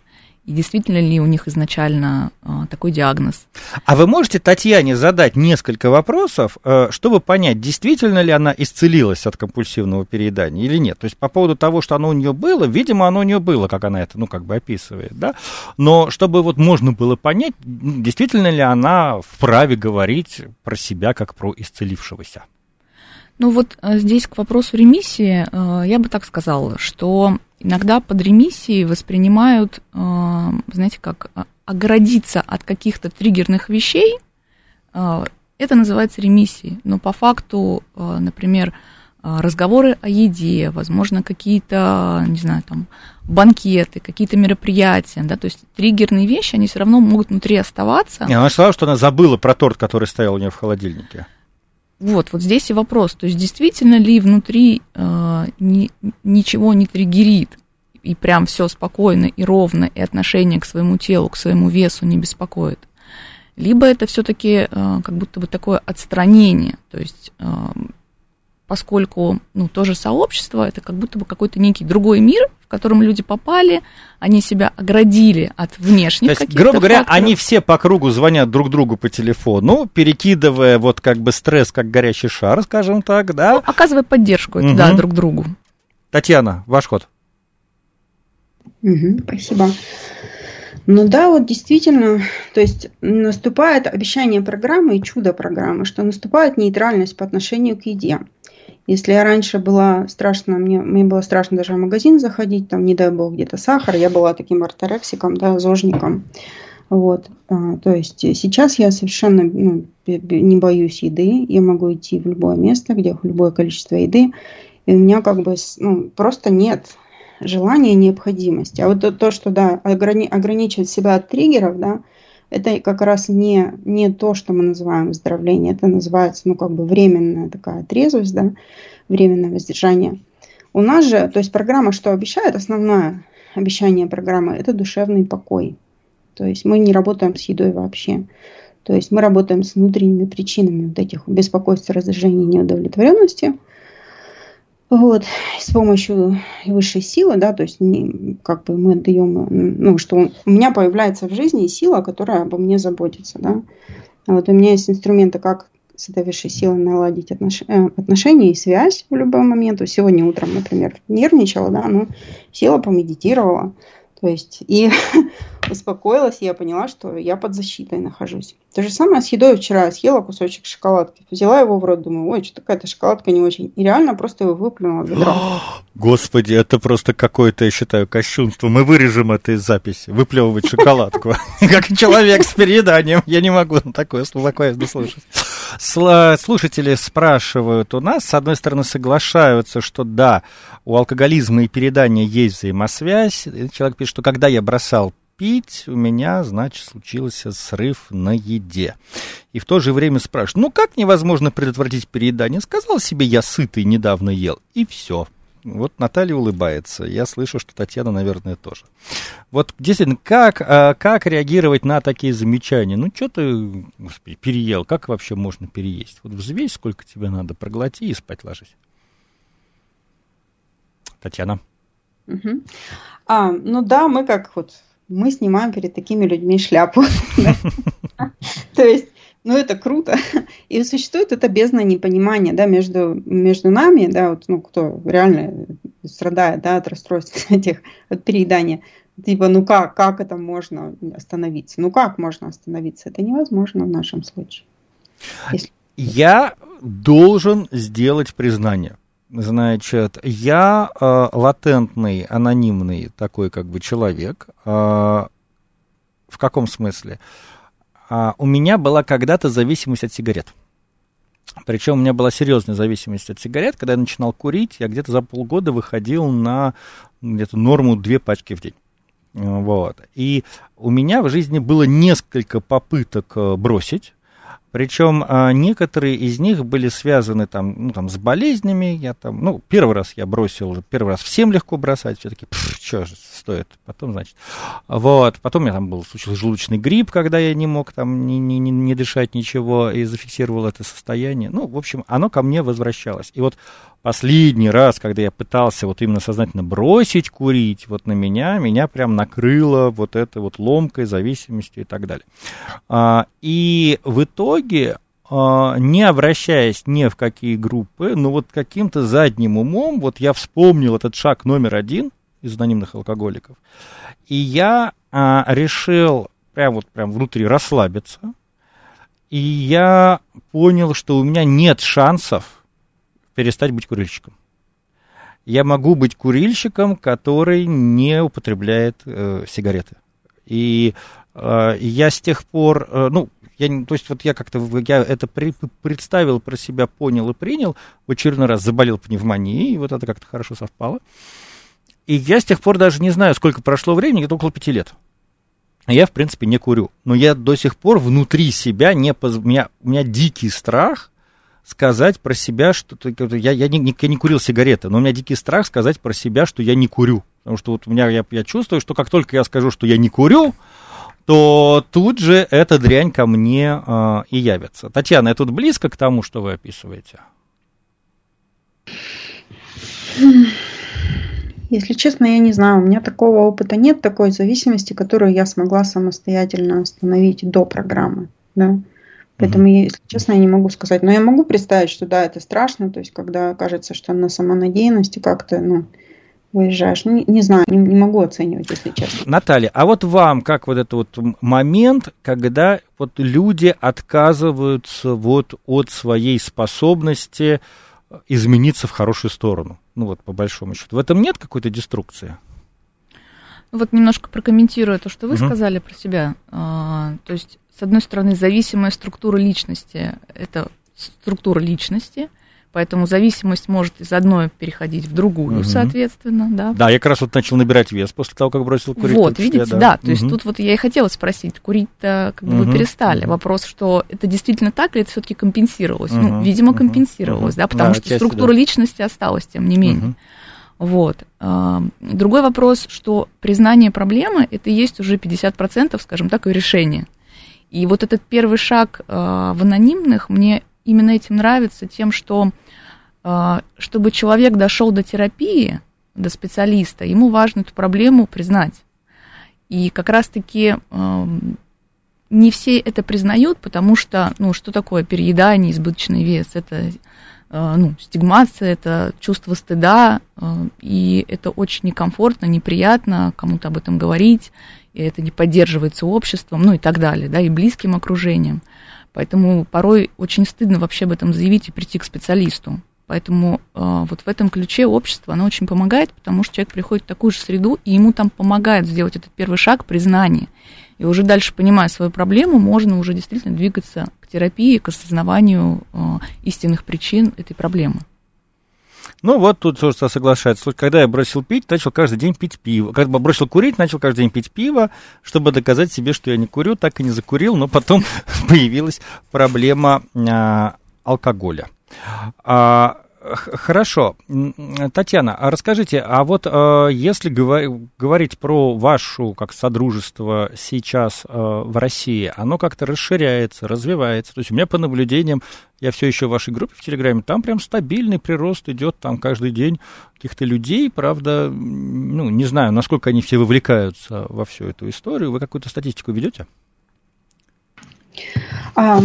И действительно ли у них изначально а, такой диагноз? А вы можете Татьяне задать несколько вопросов, э, чтобы понять, действительно ли она исцелилась от компульсивного переедания или нет? То есть по поводу того, что оно у нее было, видимо, оно у нее было, как она это, ну, как бы описывает, да? Но чтобы вот можно было понять, действительно ли она вправе говорить про себя как про исцелившегося? Ну вот э, здесь к вопросу ремиссии э, я бы так сказала, что иногда под ремиссией воспринимают, э, знаете, как оградиться от каких-то триггерных вещей, это называется ремиссией. Но по факту, например, разговоры о еде, возможно, какие-то, не знаю, там, банкеты, какие-то мероприятия, да, то есть триггерные вещи, они все равно могут внутри оставаться. Не, она сказала, что она забыла про торт, который стоял у нее в холодильнике. Вот, вот здесь и вопрос. То есть действительно ли внутри э, ни, ничего не триггерит, и прям все спокойно и ровно, и отношение к своему телу, к своему весу не беспокоит. Либо это все-таки э, как будто бы такое отстранение. То есть э, поскольку ну, тоже сообщество, это как будто бы какой-то некий другой мир, в котором люди попали, они себя оградили от внешних То есть, грубо говоря, факторов. они все по кругу звонят друг другу по телефону, перекидывая вот как бы стресс, как горящий шар, скажем так, да? Ну, оказывая поддержку, угу. да, друг другу. Татьяна, ваш ход. Угу, спасибо. Ну да, вот действительно, то есть наступает обещание программы и чудо программы, что наступает нейтральность по отношению к еде. Если я раньше была страшно, мне, мне было страшно даже в магазин заходить, там, не дай бог, где-то сахар, я была таким орторексиком, да, зожником. Вот, а, то есть сейчас я совершенно ну, не боюсь еды, я могу идти в любое место, где любое количество еды, и у меня как бы ну, просто нет желания, необходимости. А вот то, то что да, ограни, ограничивать себя от триггеров, да, это как раз не, не то, что мы называем выздоровление, это называется, ну, как бы временная такая трезвость, да, временное воздержание. У нас же, то есть программа что обещает? Основное обещание программы – это душевный покой. То есть мы не работаем с едой вообще. То есть мы работаем с внутренними причинами вот этих беспокойства, раздражения, неудовлетворенности – вот, с помощью высшей силы, да, то есть не, как бы мы даем, ну, что у меня появляется в жизни сила, которая обо мне заботится, да. Вот у меня есть инструменты, как с этой высшей силой наладить отнош... Э, отношения и связь в любой момент. Сегодня утром, например, нервничала, да, но села, помедитировала, то есть, и успокоилась, и я поняла, что я под защитой нахожусь. То же самое с едой вчера. Съела кусочек шоколадки, взяла его в рот, думаю, ой, что такая-то шоколадка не очень. И реально просто его выплюнула в ведро. Господи, это просто какое-то, я считаю, кощунство. Мы вырежем это из записи. Выплевывать шоколадку. Как человек с перееданием. Я не могу такое спокойно слушать. Слушатели спрашивают у нас, с одной стороны, соглашаются, что да, у алкоголизма и передания есть взаимосвязь. Человек пишет, что когда я бросал пить, у меня, значит, случился срыв на еде. И в то же время спрашивают, ну как невозможно предотвратить переедание? Сказал себе, я сытый, недавно ел, и все. Вот Наталья улыбается. Я слышу, что Татьяна, наверное, тоже. Вот действительно, как, а, как реагировать на такие замечания? Ну, что ты, господи, переел? Как вообще можно переесть? Вот взвесь, сколько тебе надо, проглоти и спать ложись. Татьяна. Угу. А, ну да, мы как вот мы снимаем перед такими людьми шляпу. То есть, ну это круто. И существует это бездна непонимания, да, между, между нами, да, вот, ну, кто реально страдает, да, от расстройств этих, от переедания. Типа, ну как, как это можно остановиться? Ну как можно остановиться? Это невозможно в нашем случае. Если... Я должен сделать признание. Значит, я э, латентный, анонимный такой как бы человек. Э, в каком смысле? Э, у меня была когда-то зависимость от сигарет. Причем у меня была серьезная зависимость от сигарет. Когда я начинал курить, я где-то за полгода выходил на где-то норму две пачки в день. Вот. И у меня в жизни было несколько попыток э, бросить. Причем а, некоторые из них были связаны там, ну, там, с болезнями. Я там, ну, первый раз я бросил, первый раз всем легко бросать, все-таки, что же стоит, потом, значит. Вот, потом у меня там был случился желудочный грипп, когда я не мог там не, не, не дышать ничего и зафиксировал это состояние. Ну, в общем, оно ко мне возвращалось. И вот последний раз, когда я пытался вот именно сознательно бросить курить, вот на меня, меня прям накрыло вот этой вот ломкой, зависимостью и так далее. А, и в итоге, а, не обращаясь ни в какие группы, но вот каким-то задним умом, вот я вспомнил этот шаг номер один из анонимных алкоголиков, и я а, решил прям вот прям внутри расслабиться, и я понял, что у меня нет шансов перестать быть курильщиком. Я могу быть курильщиком, который не употребляет э, сигареты. И э, я с тех пор, э, ну, я, то есть вот я как-то я это при, представил про себя, понял и принял, в очередной раз заболел пневмонией, и вот это как-то хорошо совпало. И я с тех пор даже не знаю, сколько прошло времени, где-то около пяти лет. Я, в принципе, не курю. Но я до сих пор внутри себя не... Поз... У, меня, у меня дикий страх сказать про себя, что... Я, я, не, я не курил сигареты, но у меня дикий страх сказать про себя, что я не курю. Потому что вот у меня, я, я чувствую, что как только я скажу, что я не курю, то тут же эта дрянь ко мне э, и явится. Татьяна, я тут близко к тому, что вы описываете? Если честно, я не знаю. У меня такого опыта нет, такой зависимости, которую я смогла самостоятельно остановить до программы. Да? Поэтому, mm-hmm. если честно, я не могу сказать. Но я могу представить, что да, это страшно. То есть, когда кажется, что на самонадеянности как-то, ну, выезжаешь. Не, не знаю, не, не могу оценивать, если честно. Наталья, а вот вам, как вот этот вот момент, когда вот люди отказываются вот от своей способности измениться в хорошую сторону? Ну вот, по большому счету. В этом нет какой-то деструкции? Вот немножко прокомментирую то, что вы угу. сказали про себя. А, то есть, с одной стороны, зависимая структура личности – это структура личности, Поэтому зависимость может из одной переходить в другую, угу. соответственно, да. Да, я как раз вот начал набирать вес после того, как бросил курить. Вот, видите, да. да. То угу. есть тут вот я и хотела спросить, курить-то как бы угу. вы перестали. Угу. Вопрос, что это действительно так или это все-таки компенсировалось? Угу. Ну, видимо, компенсировалось, угу. да, потому да, что структура да. личности осталась, тем не менее. Угу. Вот. Другой вопрос, что признание проблемы это и есть уже 50%, скажем так, и решение. И вот этот первый шаг а, в анонимных мне именно этим нравится, тем, что а, чтобы человек дошел до терапии, до специалиста, ему важно эту проблему признать. И как раз-таки не все это признают, потому что, ну, что такое переедание, избыточный вес? Это, а, ну, стигмация, это чувство стыда, а, и это очень некомфортно, неприятно кому-то об этом говорить, и это не поддерживается обществом, ну и так далее, да, и близким окружением. Поэтому порой очень стыдно вообще об этом заявить и прийти к специалисту. Поэтому э, вот в этом ключе общество, оно очень помогает, потому что человек приходит в такую же среду, и ему там помогает сделать этот первый шаг признания. И уже дальше, понимая свою проблему, можно уже действительно двигаться к терапии, к осознаванию э, истинных причин этой проблемы. Ну, вот тут тоже соглашается. Когда я бросил пить, начал каждый день пить пиво. Когда бросил курить, начал каждый день пить пиво, чтобы доказать себе, что я не курю, так и не закурил, но потом появилась проблема а, алкоголя. А, Хорошо. Татьяна, а расскажите, а вот э, если говорить про вашу как содружество сейчас э, в России, оно как-то расширяется, развивается. То есть у меня по наблюдениям, я все еще в вашей группе в Телеграме, там прям стабильный прирост идет там каждый день каких-то людей, правда, ну, не знаю, насколько они все вовлекаются во всю эту историю. Вы какую-то статистику ведете? А,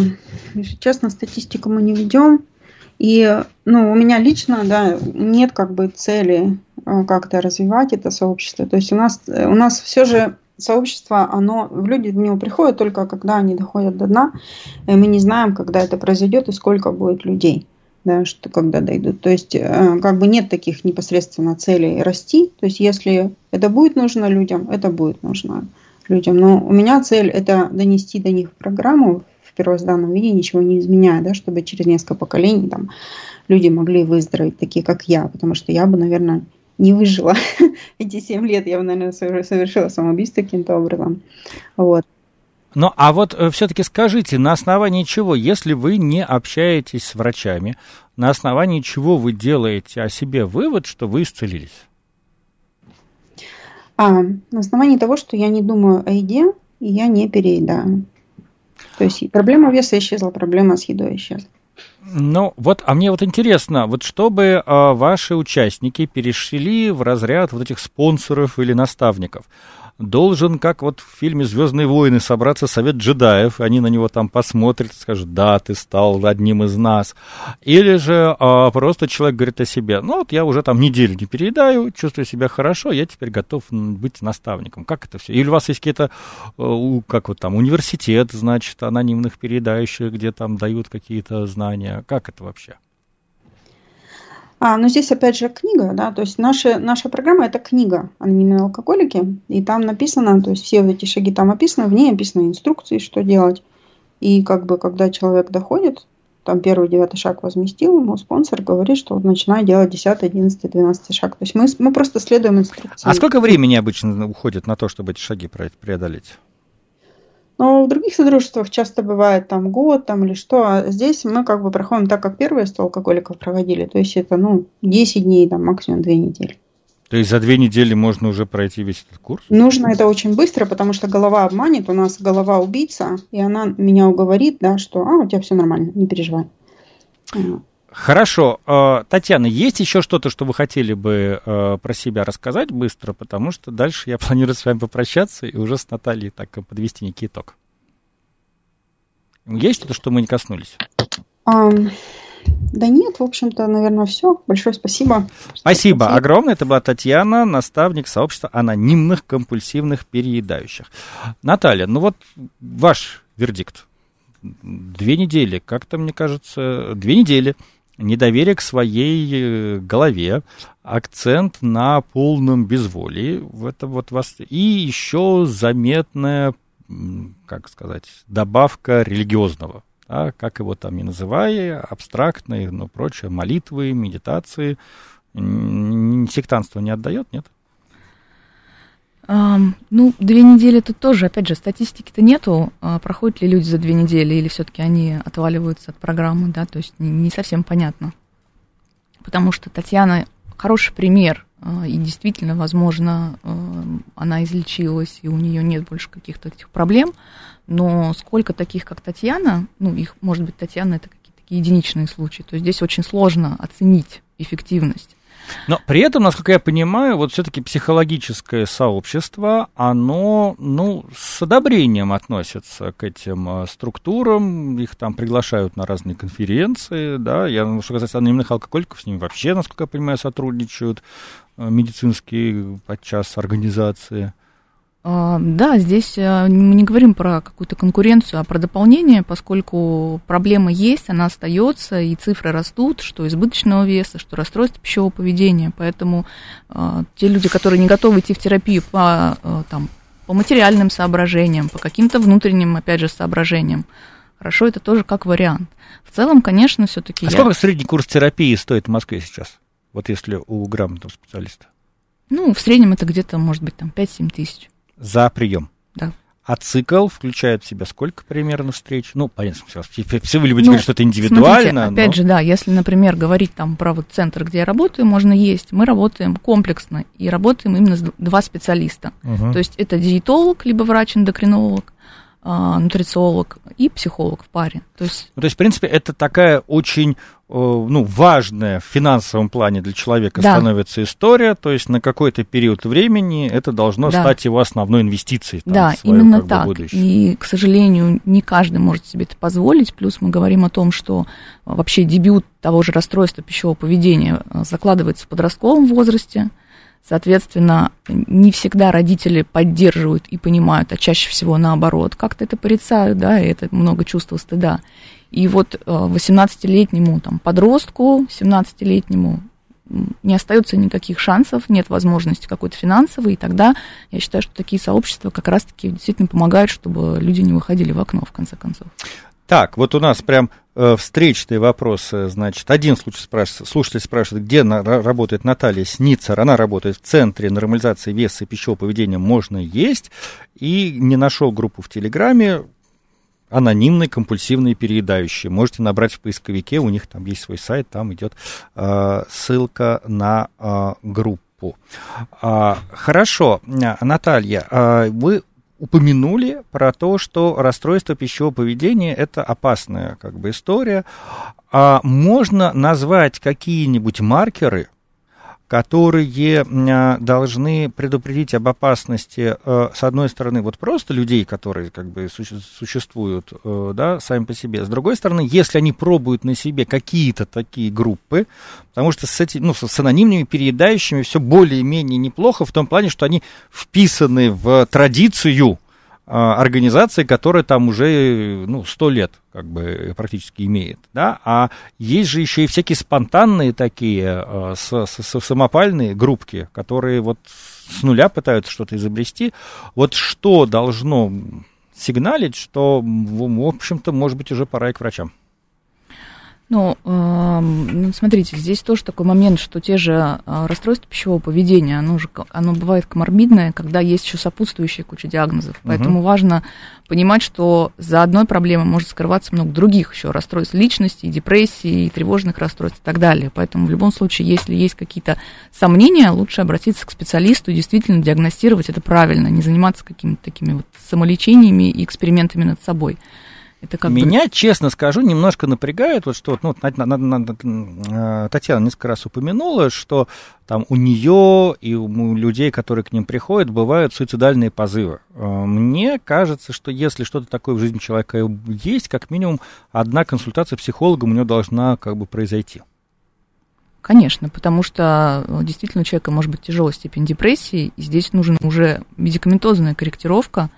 честно, статистику мы не ведем. И ну, у меня лично да, нет как бы цели э, как-то развивать это сообщество. То есть у нас, э, у нас все же сообщество, оно, люди в него приходят только когда они доходят до дна, и мы не знаем, когда это произойдет и сколько будет людей, да, что когда дойдут. То есть э, как бы нет таких непосредственно целей расти. То есть если это будет нужно людям, это будет нужно людям. Но у меня цель это донести до них программу в первозданном виде, ничего не изменяя, да, чтобы через несколько поколений там, люди могли выздороветь, такие как я, потому что я бы, наверное, не выжила эти семь лет, я бы, наверное, совершила самоубийство каким-то образом. Вот. Ну, а вот э, все-таки скажите, на основании чего, если вы не общаетесь с врачами, на основании чего вы делаете о себе вывод, что вы исцелились? А, на основании того, что я не думаю о еде, и я не переедаю. То есть проблема веса исчезла, проблема с едой исчезла. Ну, вот, а мне вот интересно, вот чтобы а, ваши участники перешли в разряд вот этих спонсоров или наставников, должен, как вот в фильме «Звездные войны», собраться совет джедаев, они на него там посмотрят скажут, да, ты стал одним из нас. Или же а, просто человек говорит о себе, ну вот я уже там неделю не переедаю, чувствую себя хорошо, я теперь готов быть наставником. Как это все? Или у вас есть какие-то, э, как вот там, университет, значит, анонимных переедающих, где там дают какие-то знания? Как это вообще? А, но здесь опять же книга, да, то есть наша, наша программа это книга «Анонимные алкоголики», и там написано, то есть все эти шаги там описаны, в ней описаны инструкции, что делать. И как бы, когда человек доходит, там первый, девятый шаг возместил, ему спонсор говорит, что вот начинай делать десятый, одиннадцатый, двенадцатый шаг. То есть мы, мы просто следуем инструкции. А сколько времени обычно уходит на то, чтобы эти шаги преодолеть? Но в других содружествах часто бывает там год там или что, а здесь мы как бы проходим так, как первые 100 алкоголиков проводили. То есть это, ну, 10 дней, там, максимум 2 недели. То есть за две недели можно уже пройти весь этот курс? Нужно это очень быстро, потому что голова обманет. У нас голова убийца, и она меня уговорит, да, что а, у тебя все нормально, не переживай. Хорошо. А, Татьяна, есть еще что-то, что вы хотели бы а, про себя рассказать быстро, потому что дальше я планирую с вами попрощаться и уже с Натальей так подвести некий итог. Есть что-то, что мы не коснулись? Um, да нет, в общем-то, наверное, все. Большое спасибо. Спасибо огромное. Это была Татьяна, наставник сообщества анонимных компульсивных переедающих. Наталья, ну вот ваш вердикт. Две недели, как-то, мне кажется, две недели недоверие к своей э, голове, акцент на полном безволии, это вот вас, и еще заметная, как сказать, добавка религиозного, да, как его там и называя, абстрактные, но прочее, молитвы, медитации, сектанство не отдает, нет? Ну, две недели тут тоже, опять же, статистики-то нету, а проходят ли люди за две недели, или все-таки они отваливаются от программы, да, то есть не, совсем понятно. Потому что Татьяна хороший пример, а, и действительно, возможно, а, она излечилась, и у нее нет больше каких-то этих проблем, но сколько таких, как Татьяна, ну, их, может быть, Татьяна это какие-то единичные случаи, то здесь очень сложно оценить эффективность. Но при этом, насколько я понимаю, вот все-таки психологическое сообщество, оно, ну, с одобрением относится к этим а, структурам, их там приглашают на разные конференции, да, я, ну, что касается анонимных алкоголиков, с ними вообще, насколько я понимаю, сотрудничают а, медицинские подчас организации. А, да, здесь э, мы не говорим про какую-то конкуренцию, а про дополнение, поскольку проблема есть, она остается, и цифры растут, что избыточного веса, что расстройство пищевого поведения. Поэтому э, те люди, которые не готовы идти в терапию по, э, там, по материальным соображениям, по каким-то внутренним, опять же, соображениям, хорошо, это тоже как вариант. В целом, конечно, все-таки. А я... сколько средний курс терапии стоит в Москве сейчас? Вот если у грамотного специалиста? Ну, в среднем это где-то, может быть, там 5-7 тысяч за прием. Да. А цикл включает в себя сколько примерно встреч? Ну, понятно, все вы любите ну, говорить, что это индивидуально. Смотрите, опять но... же, да, если, например, говорить там про вот центр, где я работаю, можно есть. Мы работаем комплексно и работаем именно с два специалиста. Угу. То есть это диетолог, либо врач-эндокринолог, а, нутрициолог и психолог в паре. То есть... Ну, то есть, в принципе, это такая очень ну, важная в финансовом плане для человека да. становится история, то есть на какой-то период времени это должно да. стать его основной инвестицией. Там, да, свое, именно как так. Бы, и, к сожалению, не каждый может себе это позволить. Плюс мы говорим о том, что вообще дебют того же расстройства пищевого поведения э, закладывается в подростковом возрасте. Соответственно, не всегда родители поддерживают и понимают, а чаще всего наоборот, как-то это порицают, да, и это много чувства стыда. И вот 18-летнему э, там, подростку, 17-летнему не остается никаких шансов, нет возможности какой-то финансовой, и тогда я считаю, что такие сообщества как раз-таки действительно помогают, чтобы люди не выходили в окно, в конце концов. Так, вот у нас прям встречные вопросы. Значит, один случай спрашивает, слушатель спрашивает, где на, работает Наталья Сницер. Она работает в Центре нормализации веса и пищевого поведения «Можно есть». И не нашел группу в Телеграме, анонимные компульсивные переедающие. Можете набрать в поисковике, у них там есть свой сайт, там идет э, ссылка на э, группу. А, хорошо, Наталья, а, вы упомянули про то, что расстройство пищевого поведения это опасная как бы история. А можно назвать какие-нибудь маркеры, которые а, должны предупредить об опасности, э, с одной стороны, вот просто людей, которые как бы существуют, э, да, сами по себе, с другой стороны, если они пробуют на себе какие-то такие группы, потому что с, этими, ну, с анонимными переедающими все более-менее неплохо в том плане, что они вписаны в традицию организации, которая там уже, ну, сто лет как бы практически имеет, да, а есть же еще и всякие спонтанные такие а, с, с, с, самопальные группки, которые вот с нуля пытаются что-то изобрести. Вот что должно сигналить, что, в общем-то, может быть, уже пора и к врачам? Ну, э, смотрите, здесь тоже такой момент, что те же э, расстройства пищевого поведения, оно, же, оно бывает коморбидное, когда есть еще сопутствующая куча диагнозов. Поэтому угу. важно понимать, что за одной проблемой может скрываться много других еще расстройств личности, и депрессии, и тревожных расстройств и так далее. Поэтому в любом случае, если есть какие-то сомнения, лучше обратиться к специалисту и действительно диагностировать это правильно, не заниматься какими-то такими вот самолечениями и экспериментами над собой. Это как Меня, бы... честно скажу, немножко напрягает, вот что ну, на, Татьяна несколько раз упомянула, что там у нее и у людей, которые к ним приходят, бывают суицидальные позывы. А, мне кажется, что если что-то такое в жизни человека есть, как минимум одна консультация психологом у него должна как бы произойти. Конечно, потому что э, действительно у человека может быть тяжелая степень депрессии, и здесь нужна уже медикаментозная корректировка,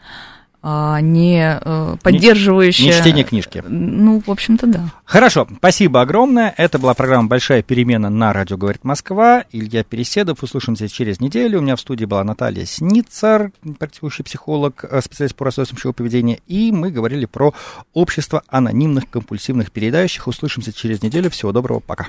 не э, поддерживающая... Не, не чтение книжки. Ну, в общем-то, да. Хорошо, спасибо огромное. Это была программа «Большая перемена» на радио «Говорит Москва». Илья Переседов. Услышимся через неделю. У меня в студии была Наталья Сницар, практикующий психолог, э, специалист по расстройствам пищевого поведения. И мы говорили про общество анонимных компульсивных передающих. Услышимся через неделю. Всего доброго, пока.